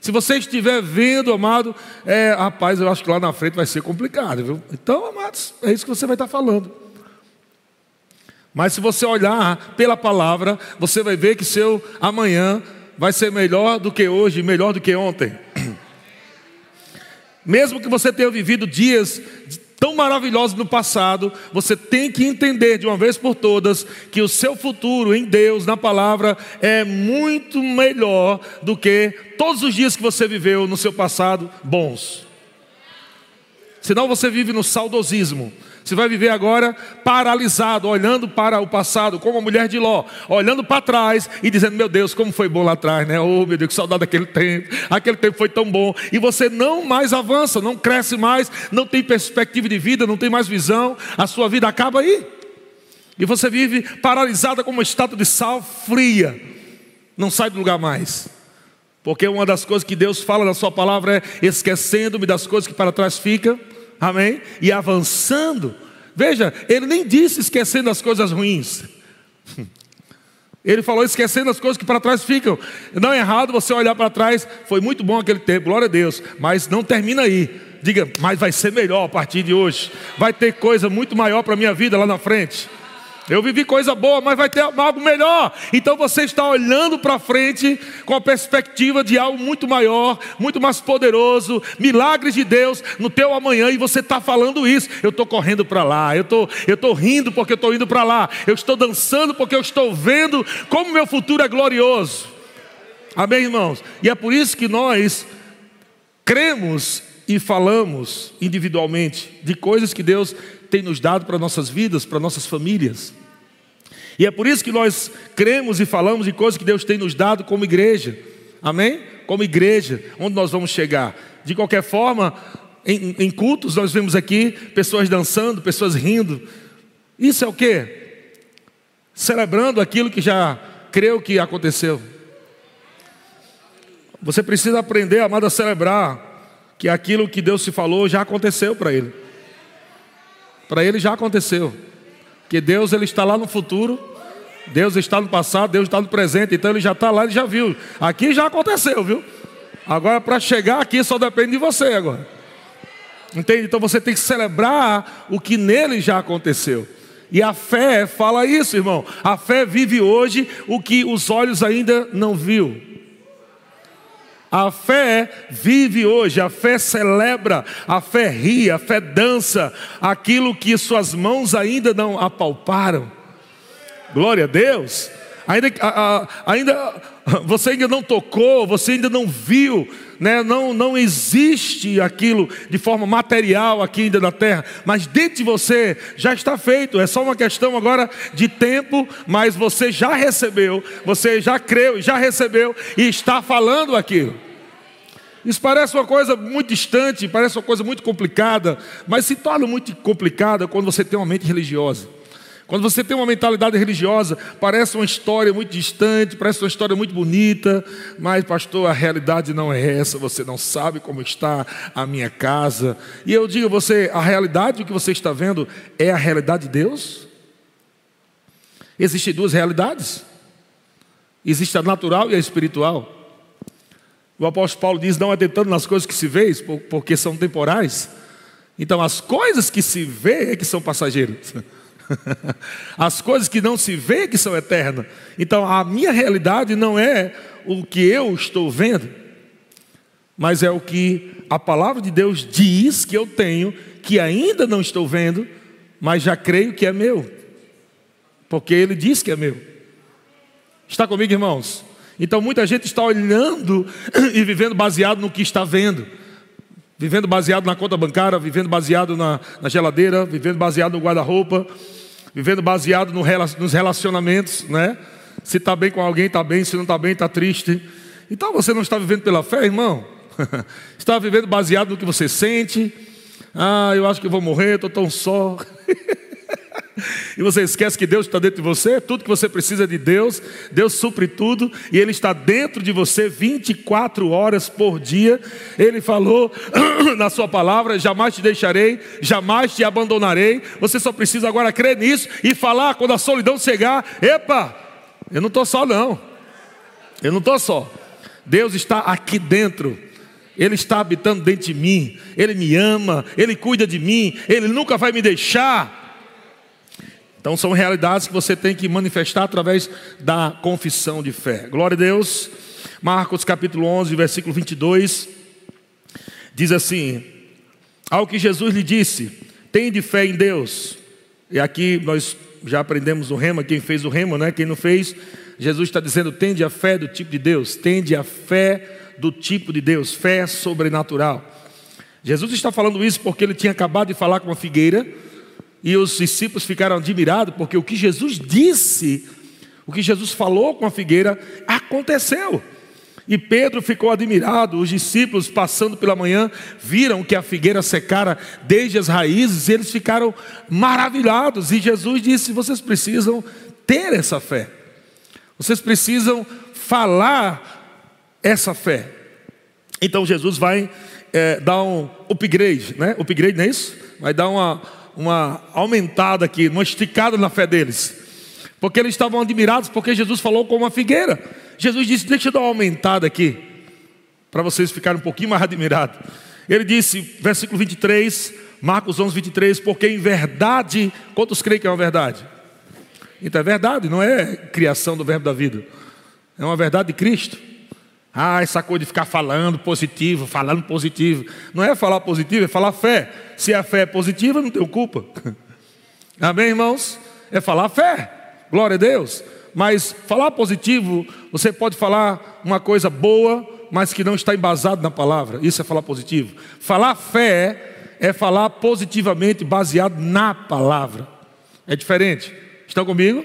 Se você estiver vendo, amado, é, rapaz, eu acho que lá na frente vai ser complicado, viu? Então, amados, é isso que você vai estar falando. Mas se você olhar pela palavra, você vai ver que seu amanhã vai ser melhor do que hoje, melhor do que ontem. Mesmo que você tenha vivido dias tão maravilhosos no passado, você tem que entender de uma vez por todas que o seu futuro em Deus, na palavra, é muito melhor do que todos os dias que você viveu no seu passado bons. Senão você vive no saudosismo. Você vai viver agora paralisado, olhando para o passado, como a mulher de Ló, olhando para trás e dizendo: Meu Deus, como foi bom lá atrás, né? Oh, meu Deus, que saudade daquele tempo. Aquele tempo foi tão bom. E você não mais avança, não cresce mais, não tem perspectiva de vida, não tem mais visão. A sua vida acaba aí. E você vive paralisada como uma estátua de sal fria. Não sai do lugar mais. Porque uma das coisas que Deus fala na sua palavra é esquecendo-me das coisas que para trás ficam amém? E avançando. Veja, ele nem disse esquecendo as coisas ruins. Ele falou esquecendo as coisas que para trás ficam. Não é errado você olhar para trás, foi muito bom aquele tempo, glória a Deus, mas não termina aí. Diga, mas vai ser melhor a partir de hoje. Vai ter coisa muito maior para a minha vida lá na frente. Eu vivi coisa boa, mas vai ter algo melhor. Então você está olhando para frente com a perspectiva de algo muito maior, muito mais poderoso, milagres de Deus no teu amanhã e você está falando isso. Eu estou correndo para lá, eu tô, estou rindo porque eu estou indo para lá, eu estou dançando porque eu estou vendo como meu futuro é glorioso. Amém, irmãos? E é por isso que nós cremos e falamos individualmente de coisas que Deus tem nos dado para nossas vidas, para nossas famílias. E é por isso que nós cremos e falamos de coisas que Deus tem nos dado como igreja. Amém? Como igreja, onde nós vamos chegar. De qualquer forma, em, em cultos nós vemos aqui pessoas dançando, pessoas rindo. Isso é o que? Celebrando aquilo que já creu que aconteceu. Você precisa aprender, amado, a celebrar que aquilo que Deus te falou já aconteceu para ele. Para ele já aconteceu. Que Deus ele está lá no futuro, Deus está no passado, Deus está no presente, então ele já está lá, ele já viu. Aqui já aconteceu, viu? Agora para chegar aqui só depende de você agora. Entende? Então você tem que celebrar o que nele já aconteceu. E a fé fala isso, irmão. A fé vive hoje o que os olhos ainda não viu. A fé vive hoje, a fé celebra, a fé ri, a fé dança, aquilo que suas mãos ainda não apalparam. Glória a Deus. Ainda, ainda você ainda não tocou, você ainda não viu, né? não, não existe aquilo de forma material aqui ainda na terra, mas dentro de você já está feito, é só uma questão agora de tempo, mas você já recebeu, você já creu, já recebeu e está falando aquilo. Isso parece uma coisa muito distante, parece uma coisa muito complicada, mas se torna muito complicada quando você tem uma mente religiosa. Quando você tem uma mentalidade religiosa, parece uma história muito distante, parece uma história muito bonita, mas, pastor, a realidade não é essa, você não sabe como está a minha casa. E eu digo a você: a realidade, o que você está vendo, é a realidade de Deus? Existem duas realidades: existe a natural e a espiritual. O apóstolo Paulo diz: não atentando nas coisas que se vê, porque são temporais. Então, as coisas que se vê é que são passageiras. As coisas que não se vê que são eternas. Então, a minha realidade não é o que eu estou vendo, mas é o que a palavra de Deus diz que eu tenho, que ainda não estou vendo, mas já creio que é meu, porque Ele diz que é meu. Está comigo, irmãos? Então muita gente está olhando e vivendo baseado no que está vendo. Vivendo baseado na conta bancária, vivendo baseado na, na geladeira, vivendo baseado no guarda-roupa, vivendo baseado no, nos relacionamentos, né? Se está bem com alguém, está bem, se não está bem, está triste. Então você não está vivendo pela fé, irmão? está vivendo baseado no que você sente. Ah, eu acho que vou morrer, estou tão só. e você esquece que Deus está dentro de você, tudo que você precisa é de Deus, Deus supre tudo, e Ele está dentro de você 24 horas por dia. Ele falou na Sua palavra: jamais te deixarei, jamais te abandonarei. Você só precisa agora crer nisso e falar quando a solidão chegar: epa, eu não estou só, não, eu não estou só. Deus está aqui dentro. Ele está habitando dentro de mim, Ele me ama, Ele cuida de mim, Ele nunca vai me deixar. Então são realidades que você tem que manifestar através da confissão de fé. Glória a Deus. Marcos capítulo 11, versículo 22 diz assim: Ao que Jesus lhe disse: Tem de fé em Deus. E aqui nós já aprendemos o rema, quem fez o rema, né? Quem não fez, Jesus está dizendo: Tende a fé do tipo de Deus, tende a fé do tipo de Deus, fé sobrenatural. Jesus está falando isso porque ele tinha acabado de falar com uma figueira e os discípulos ficaram admirados porque o que Jesus disse, o que Jesus falou com a figueira, aconteceu. E Pedro ficou admirado, os discípulos passando pela manhã viram que a figueira secara desde as raízes, e eles ficaram maravilhados. E Jesus disse: Vocês precisam ter essa fé, vocês precisam falar essa fé. Então Jesus vai é, dar um upgrade, né? Upgrade não é isso? Vai dar uma, uma aumentada aqui, uma esticada na fé deles. Porque eles estavam admirados porque Jesus falou com uma figueira. Jesus disse: Deixa eu dar uma aumentada aqui, para vocês ficarem um pouquinho mais admirados. Ele disse, versículo 23, Marcos 11, 23, porque em verdade, quantos creem que é uma verdade? Então é verdade, não é criação do verbo da vida, é uma verdade de Cristo. Ah, essa coisa de ficar falando positivo, falando positivo. Não é falar positivo, é falar fé. Se a fé é positiva, não tenho culpa. Amém, irmãos? É falar fé. Glória a Deus. Mas falar positivo, você pode falar uma coisa boa, mas que não está embasado na palavra. Isso é falar positivo. Falar fé é falar positivamente baseado na palavra. É diferente. Estão comigo?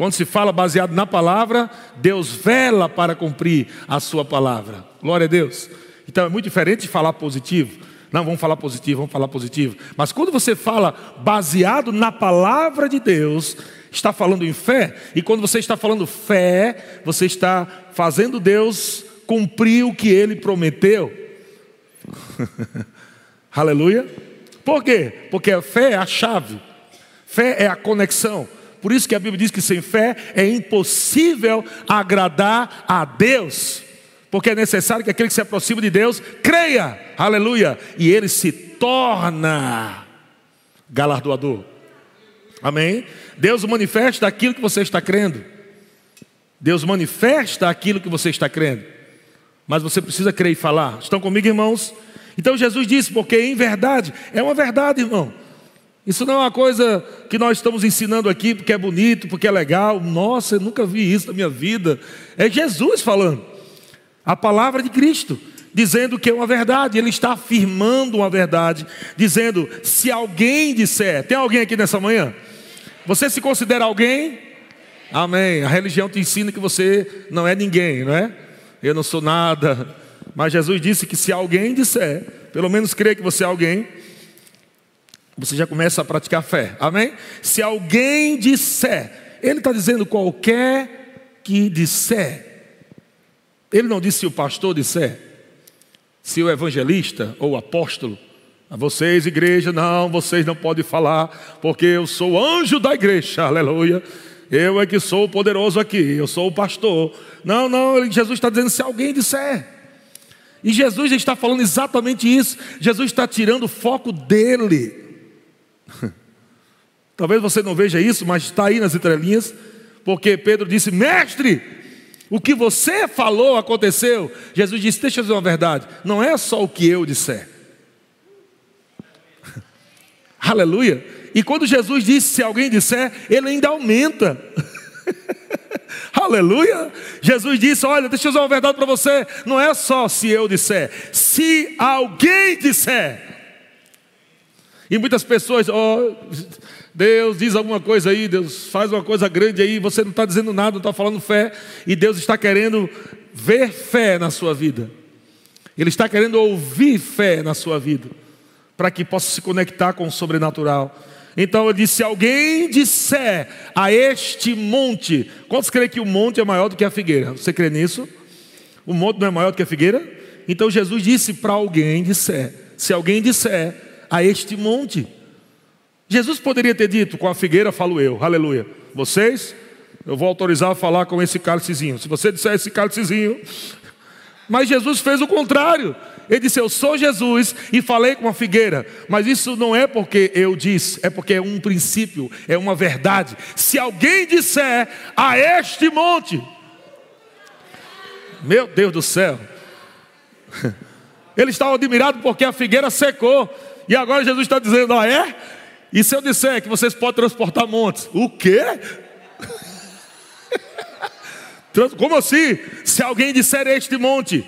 Quando se fala baseado na palavra, Deus vela para cumprir a sua palavra. Glória a Deus. Então é muito diferente de falar positivo. Não, vamos falar positivo, vamos falar positivo. Mas quando você fala baseado na palavra de Deus, está falando em fé. E quando você está falando fé, você está fazendo Deus cumprir o que ele prometeu. Aleluia. Por quê? Porque a fé é a chave. Fé é a conexão. Por isso que a Bíblia diz que sem fé é impossível agradar a Deus. Porque é necessário que aquele que se aproxima de Deus creia, aleluia, e ele se torna galardoador. Amém? Deus manifesta aquilo que você está crendo. Deus manifesta aquilo que você está crendo. Mas você precisa crer e falar. Estão comigo, irmãos? Então Jesus disse, porque em verdade, é uma verdade, irmão. Isso não é uma coisa que nós estamos ensinando aqui porque é bonito, porque é legal. Nossa, eu nunca vi isso na minha vida. É Jesus falando. A palavra de Cristo, dizendo que é uma verdade. Ele está afirmando uma verdade, dizendo: se alguém disser, tem alguém aqui nessa manhã? Você se considera alguém? Amém. A religião te ensina que você não é ninguém, não é? Eu não sou nada. Mas Jesus disse que se alguém disser, pelo menos crê que você é alguém, você já começa a praticar fé. Amém? Se alguém disser, ele está dizendo qualquer que disser. Ele não disse se o pastor disser, se o evangelista ou o apóstolo. A vocês, igreja, não, vocês não podem falar, porque eu sou anjo da igreja, aleluia. Eu é que sou o poderoso aqui, eu sou o pastor. Não, não, Jesus está dizendo se alguém disser. E Jesus está falando exatamente isso. Jesus está tirando o foco dele. Talvez você não veja isso, mas está aí nas entrelinhas, porque Pedro disse: Mestre, o que você falou aconteceu. Jesus disse: Deixa eu dizer uma verdade, não é só o que eu disser. Aleluia. E quando Jesus disse: Se alguém disser, ele ainda aumenta. Aleluia! Jesus disse: Olha, deixa eu dizer uma verdade para você. Não é só se eu disser, se alguém disser. E muitas pessoas, oh, Deus diz alguma coisa aí, Deus faz uma coisa grande aí, você não está dizendo nada, não está falando fé, e Deus está querendo ver fé na sua vida. Ele está querendo ouvir fé na sua vida, para que possa se conectar com o sobrenatural. Então ele disse: se alguém disser a este monte, quantos creem que o monte é maior do que a figueira? Você crê nisso? O monte não é maior do que a figueira? Então Jesus disse para alguém disser: se alguém disser a este monte, Jesus poderia ter dito: com a figueira falo eu, aleluia. Vocês, eu vou autorizar a falar com esse cálicezinho. Se você disser esse cálicezinho, mas Jesus fez o contrário. Ele disse: Eu sou Jesus e falei com a figueira. Mas isso não é porque eu disse, é porque é um princípio, é uma verdade. Se alguém disser a este monte, meu Deus do céu, ele estava admirado porque a figueira secou. E agora Jesus está dizendo: Ah, é? E se eu disser que vocês podem transportar montes? O quê? Como assim? Se alguém disser este monte,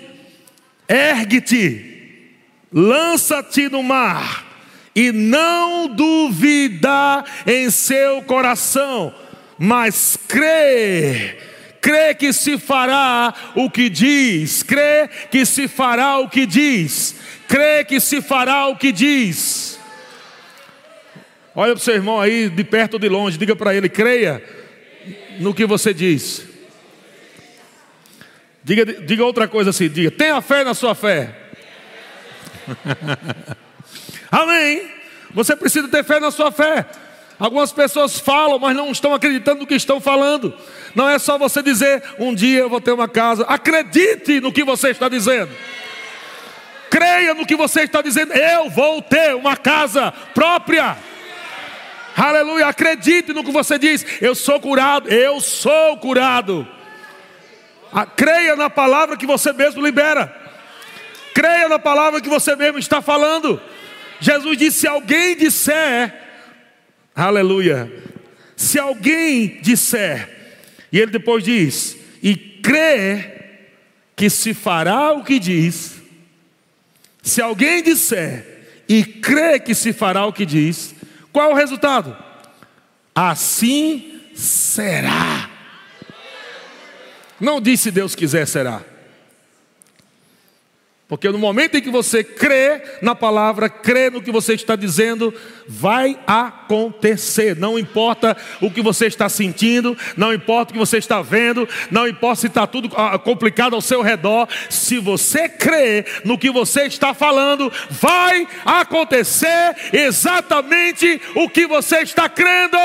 ergue-te, lança-te no mar, e não duvidar em seu coração, mas crê, crê que se fará o que diz, crê que se fará o que diz, crê que se fará o que diz. Olha para o seu irmão aí, de perto ou de longe, diga para ele: creia no que você diz. Diga, diga outra coisa assim: diga, tenha fé na sua fé. Amém. Você precisa ter fé na sua fé. Algumas pessoas falam, mas não estão acreditando no que estão falando. Não é só você dizer, um dia eu vou ter uma casa. Acredite no que você está dizendo. Creia no que você está dizendo. Eu vou ter uma casa própria. Aleluia. Acredite no que você diz. Eu sou curado. Eu sou curado. Creia na palavra que você mesmo libera. Creia na palavra que você mesmo está falando. Jesus disse: se alguém disser, aleluia, se alguém disser, e ele depois diz, e crê que se fará o que diz, se alguém disser e crê que se fará o que diz, qual o resultado? Assim será. Não disse Deus quiser, será. Porque no momento em que você crê na palavra, crê no que você está dizendo, vai acontecer. Não importa o que você está sentindo, não importa o que você está vendo, não importa se está tudo ah, complicado ao seu redor. Se você crê no que você está falando, vai acontecer exatamente o que você está crendo.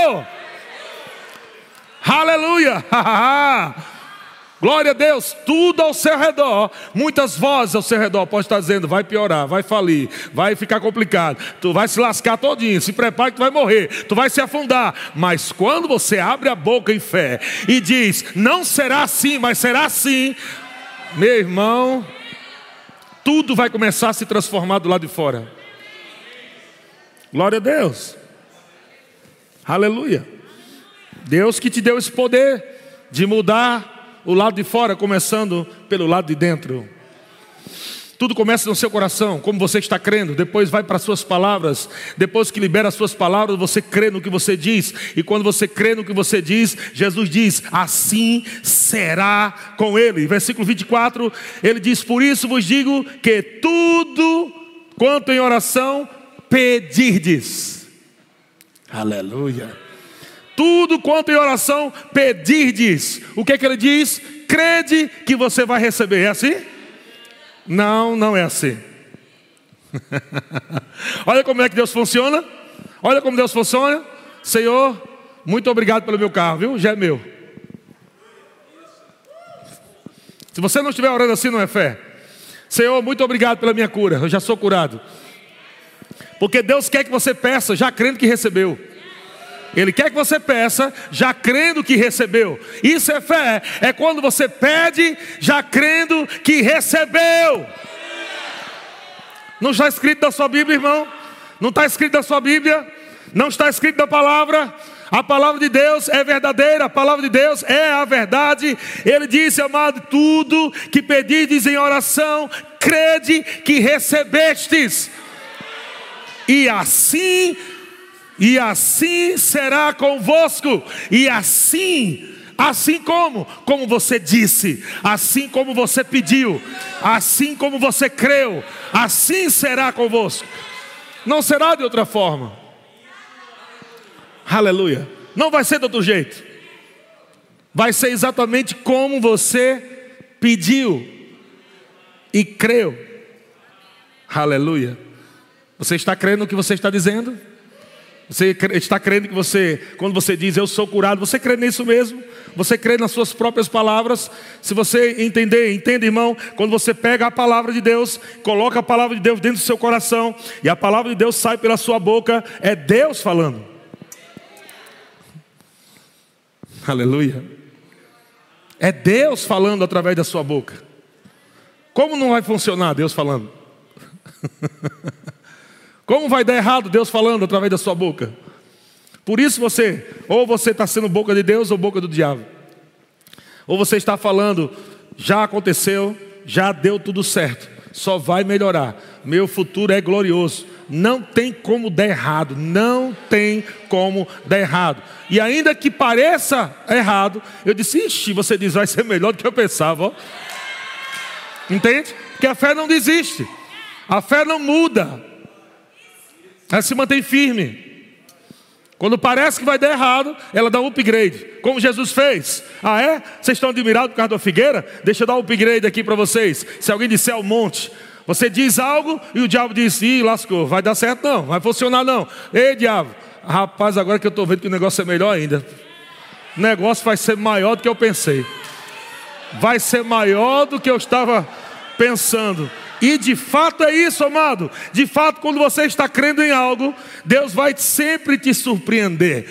Aleluia! Glória a Deus, tudo ao seu redor, muitas vozes ao seu redor pode estar dizendo, vai piorar, vai falir, vai ficar complicado, tu vai se lascar todinho, se prepare que tu vai morrer, tu vai se afundar. Mas quando você abre a boca em fé e diz, não será assim, mas será assim, meu irmão, tudo vai começar a se transformar do lado de fora. Glória a Deus. Aleluia. Deus que te deu esse poder de mudar o lado de fora, começando pelo lado de dentro. Tudo começa no seu coração, como você está crendo, depois vai para as suas palavras. Depois que libera as suas palavras, você crê no que você diz. E quando você crê no que você diz, Jesus diz: Assim será com ele. Versículo 24, ele diz: Por isso vos digo que tudo quanto em oração pedirdes. Aleluia tudo quanto em oração pedirdes. O que é que ele diz? Crede que você vai receber. É assim? Não, não é assim. Olha como é que Deus funciona. Olha como Deus funciona. Senhor, muito obrigado pelo meu carro, viu? Já é meu. Se você não estiver orando assim, não é fé. Senhor, muito obrigado pela minha cura. Eu já sou curado. Porque Deus quer que você peça, já crendo que recebeu. Ele quer que você peça, já crendo que recebeu. Isso é fé. É quando você pede, já crendo que recebeu. Não está escrito na sua Bíblia, irmão? Não está escrito na sua Bíblia? Não está escrito na palavra? A palavra de Deus é verdadeira, a palavra de Deus é a verdade. Ele disse, amado, tudo que pedides em oração, crede que recebestes. E assim, e assim será convosco, e assim assim como, como você disse, assim como você pediu, assim como você creu, assim será convosco. Não será de outra forma. Aleluia. Não vai ser de outro jeito. Vai ser exatamente como você pediu e creu. Aleluia. Você está crendo no que você está dizendo? Você está crendo que você, quando você diz eu sou curado, você crê nisso mesmo? Você crê nas suas próprias palavras? Se você entender, entende, irmão, quando você pega a palavra de Deus, coloca a palavra de Deus dentro do seu coração e a palavra de Deus sai pela sua boca, é Deus falando. Aleluia. É Deus falando através da sua boca. Como não vai funcionar Deus falando? Como vai dar errado Deus falando através da sua boca? Por isso você, ou você está sendo boca de Deus ou boca do diabo. Ou você está falando, já aconteceu, já deu tudo certo, só vai melhorar. Meu futuro é glorioso. Não tem como dar errado, não tem como dar errado. E ainda que pareça errado, eu disse, ixi, você diz, vai ser melhor do que eu pensava. Entende? Porque a fé não desiste, a fé não muda, ela se mantém firme. Quando parece que vai dar errado, ela dá um upgrade, como Jesus fez. Ah, é? Vocês estão admirados por causa da figueira? Deixa eu dar um upgrade aqui para vocês. Se alguém disser o monte, você diz algo e o diabo diz: ih, lascou, vai dar certo não, vai funcionar não. Ei, diabo, rapaz, agora que eu estou vendo que o negócio é melhor ainda. O negócio vai ser maior do que eu pensei. Vai ser maior do que eu estava pensando. E de fato é isso, amado. De fato, quando você está crendo em algo, Deus vai sempre te surpreender.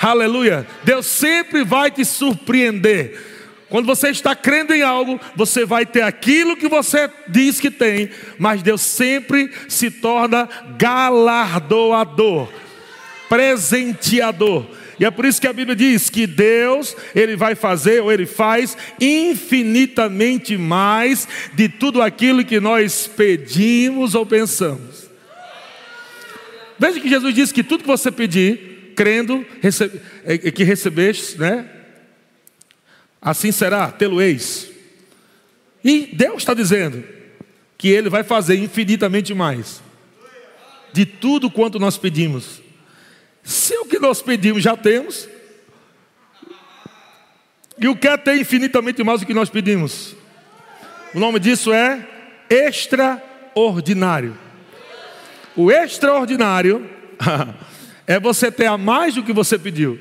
Aleluia. Deus sempre vai te surpreender. Quando você está crendo em algo, você vai ter aquilo que você diz que tem, mas Deus sempre se torna galardoador, presenteador. E é por isso que a Bíblia diz que Deus, Ele vai fazer ou Ele faz infinitamente mais de tudo aquilo que nós pedimos ou pensamos. Veja que Jesus disse que tudo que você pedir, crendo, recebe, é, é que recebeste, né? Assim será, tê-lo-eis. E Deus está dizendo que Ele vai fazer infinitamente mais de tudo quanto nós pedimos. Se nós pedimos já temos, e o que é ter infinitamente mais do que nós pedimos? O nome disso é extraordinário. O extraordinário é você ter a mais do que você pediu.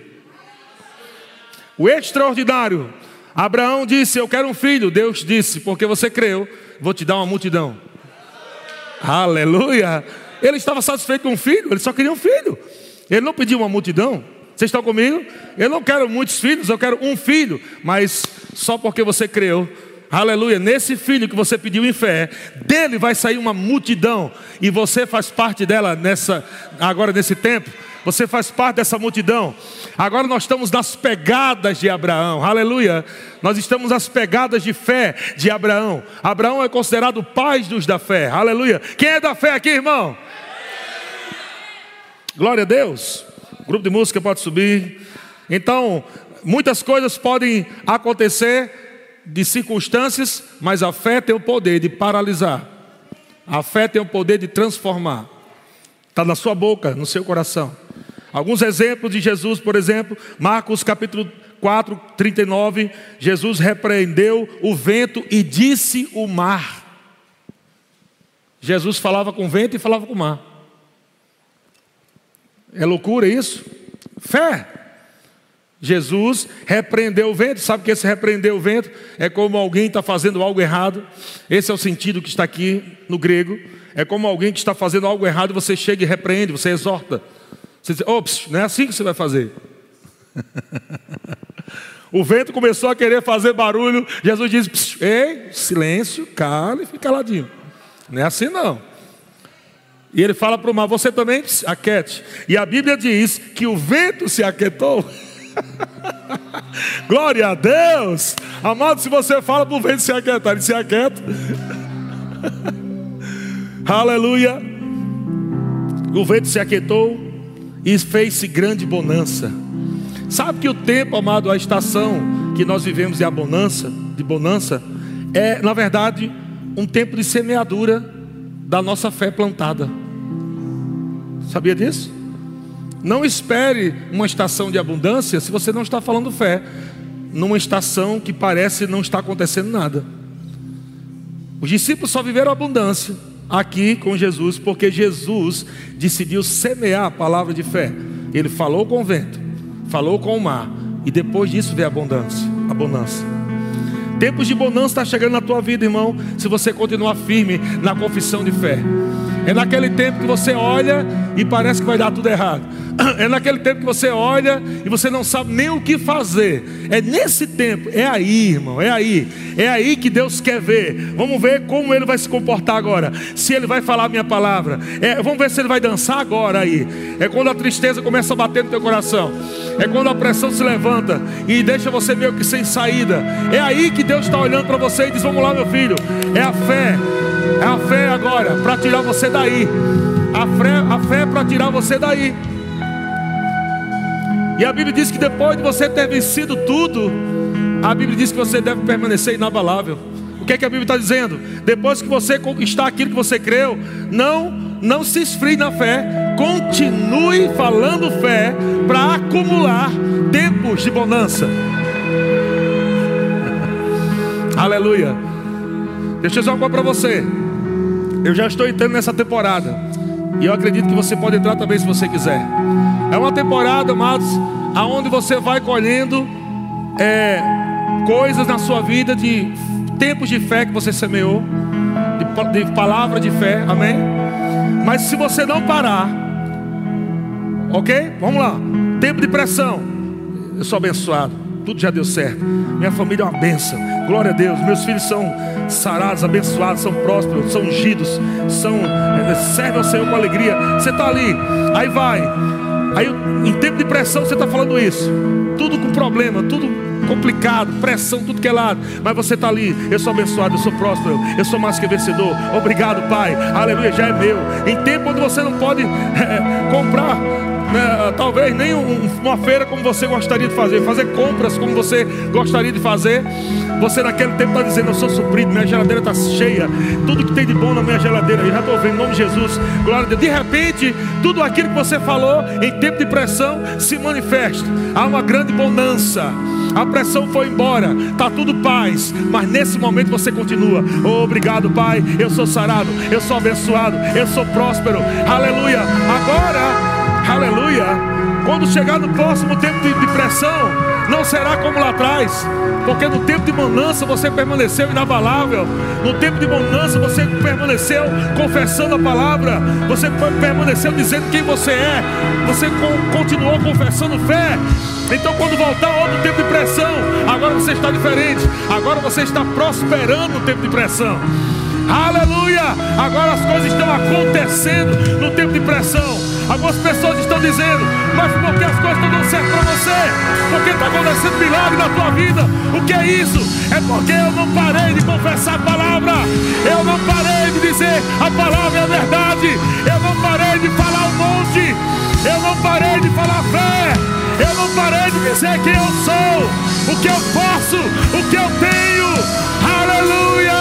O extraordinário, Abraão disse: Eu quero um filho. Deus disse: Porque você creu, vou te dar uma multidão. Aleluia. Ele estava satisfeito com um filho, ele só queria um filho. Ele não pediu uma multidão. Vocês estão comigo? Eu não quero muitos filhos, eu quero um filho, mas só porque você creu. Aleluia, nesse filho que você pediu em fé, dele vai sair uma multidão, e você faz parte dela nessa agora nesse tempo. Você faz parte dessa multidão. Agora nós estamos nas pegadas de Abraão. Aleluia. Nós estamos nas pegadas de fé de Abraão. Abraão é considerado pai dos da fé. Aleluia. Quem é da fé aqui, irmão? Glória a Deus. O grupo de música pode subir. Então, muitas coisas podem acontecer de circunstâncias, mas a fé tem o poder de paralisar. A fé tem o poder de transformar. Está na sua boca, no seu coração. Alguns exemplos de Jesus, por exemplo, Marcos capítulo 4, 39. Jesus repreendeu o vento e disse o mar. Jesus falava com o vento e falava com o mar. É loucura isso? Fé. Jesus repreendeu o vento. Sabe que esse repreender o vento? É como alguém está fazendo algo errado. Esse é o sentido que está aqui no grego. É como alguém que está fazendo algo errado, você chega e repreende, você exorta. Você diz, ops, não é assim que você vai fazer. o vento começou a querer fazer barulho. Jesus disse: Ei, silêncio, cala e fica caladinho. Não é assim não. E ele fala para o mar: Você também se aquete. E a Bíblia diz que o vento se aquietou. Glória a Deus. Amado, se você fala para o vento se aquietar, ele se aquieta. Aleluia. O vento se aquietou e fez-se grande bonança. Sabe que o tempo, amado, a estação que nós vivemos de bonança, de bonança, é, na verdade, um tempo de semeadura da nossa fé plantada. Sabia disso? Não espere uma estação de abundância se você não está falando fé, numa estação que parece não estar acontecendo nada. Os discípulos só viveram abundância aqui com Jesus, porque Jesus decidiu semear a palavra de fé. Ele falou com o vento, falou com o mar, e depois disso veio a abundância. Abundância. Tempos de bonança está chegando na tua vida, irmão, se você continuar firme na confissão de fé. É naquele tempo que você olha e parece que vai dar tudo errado. É naquele tempo que você olha e você não sabe nem o que fazer. É nesse tempo, é aí, irmão, é aí. É aí que Deus quer ver. Vamos ver como ele vai se comportar agora. Se ele vai falar a minha palavra. É, vamos ver se ele vai dançar agora aí. É quando a tristeza começa a bater no teu coração. É quando a pressão se levanta e deixa você meio que sem saída. É aí que Deus está olhando para você e diz: Vamos lá, meu filho. É a fé. É a fé agora para tirar você daí. A fé, a fé é para tirar você daí. E a Bíblia diz que depois de você ter vencido tudo, a Bíblia diz que você deve permanecer inabalável. O que é que a Bíblia está dizendo? Depois que você conquistar aquilo que você creu, não, não se esfrie na fé, continue falando fé para acumular tempos de bonança. Aleluia. Deixa eu dizer uma coisa para você. Eu já estou entrando nessa temporada. E eu acredito que você pode entrar também se você quiser. É uma temporada, amados, aonde você vai colhendo é, coisas na sua vida de tempos de fé que você semeou, de, de palavra de fé, amém? Mas se você não parar, ok? Vamos lá. Tempo de pressão. Eu sou abençoado. Tudo já deu certo. Minha família é uma benção. Glória a Deus. Meus filhos são sarados, abençoados, são prósperos, são ungidos, são é, servem ao Senhor com alegria. Você está ali, aí vai. Aí em tempo de pressão você está falando isso. Tudo com problema, tudo complicado, pressão, tudo que é lado. Mas você está ali, eu sou abençoado, eu sou próspero, eu sou mais que vencedor. Obrigado, Pai. Aleluia, já é meu. Em tempo onde você não pode é, comprar né, talvez nem um, uma feira como você gostaria de fazer, fazer compras como você gostaria de fazer. Você naquele tempo está dizendo: Eu sou suprido, minha geladeira está cheia, tudo que tem de bom na minha geladeira, eu já estou vendo, em nome de Jesus, glória a Deus. De repente, tudo aquilo que você falou em tempo de pressão se manifesta, há uma grande bonança. A pressão foi embora, está tudo paz, mas nesse momento você continua. Oh, obrigado, Pai. Eu sou sarado, eu sou abençoado, eu sou próspero. Aleluia. Agora Aleluia. Quando chegar no próximo tempo de, pressão, não será como lá atrás, porque no tempo de bonança você permaneceu inabalável, no tempo de bonança você permaneceu confessando a palavra, você permaneceu dizendo quem você é, você continuou confessando fé. Então, quando voltar outro tempo de pressão, agora você está diferente, agora você está prosperando no tempo de pressão. Aleluia! Agora as coisas estão acontecendo no tempo de pressão. Algumas pessoas estão dizendo, mas por que as coisas estão dando certo para você? Porque está acontecendo milagre na tua vida. O que é isso? É porque eu não parei de confessar a palavra. Eu não parei de dizer a palavra é a verdade. Eu não parei de falar um monte. Eu não parei de falar fé. Eu não parei de dizer quem eu sou, o que eu posso, o que eu tenho. Aleluia!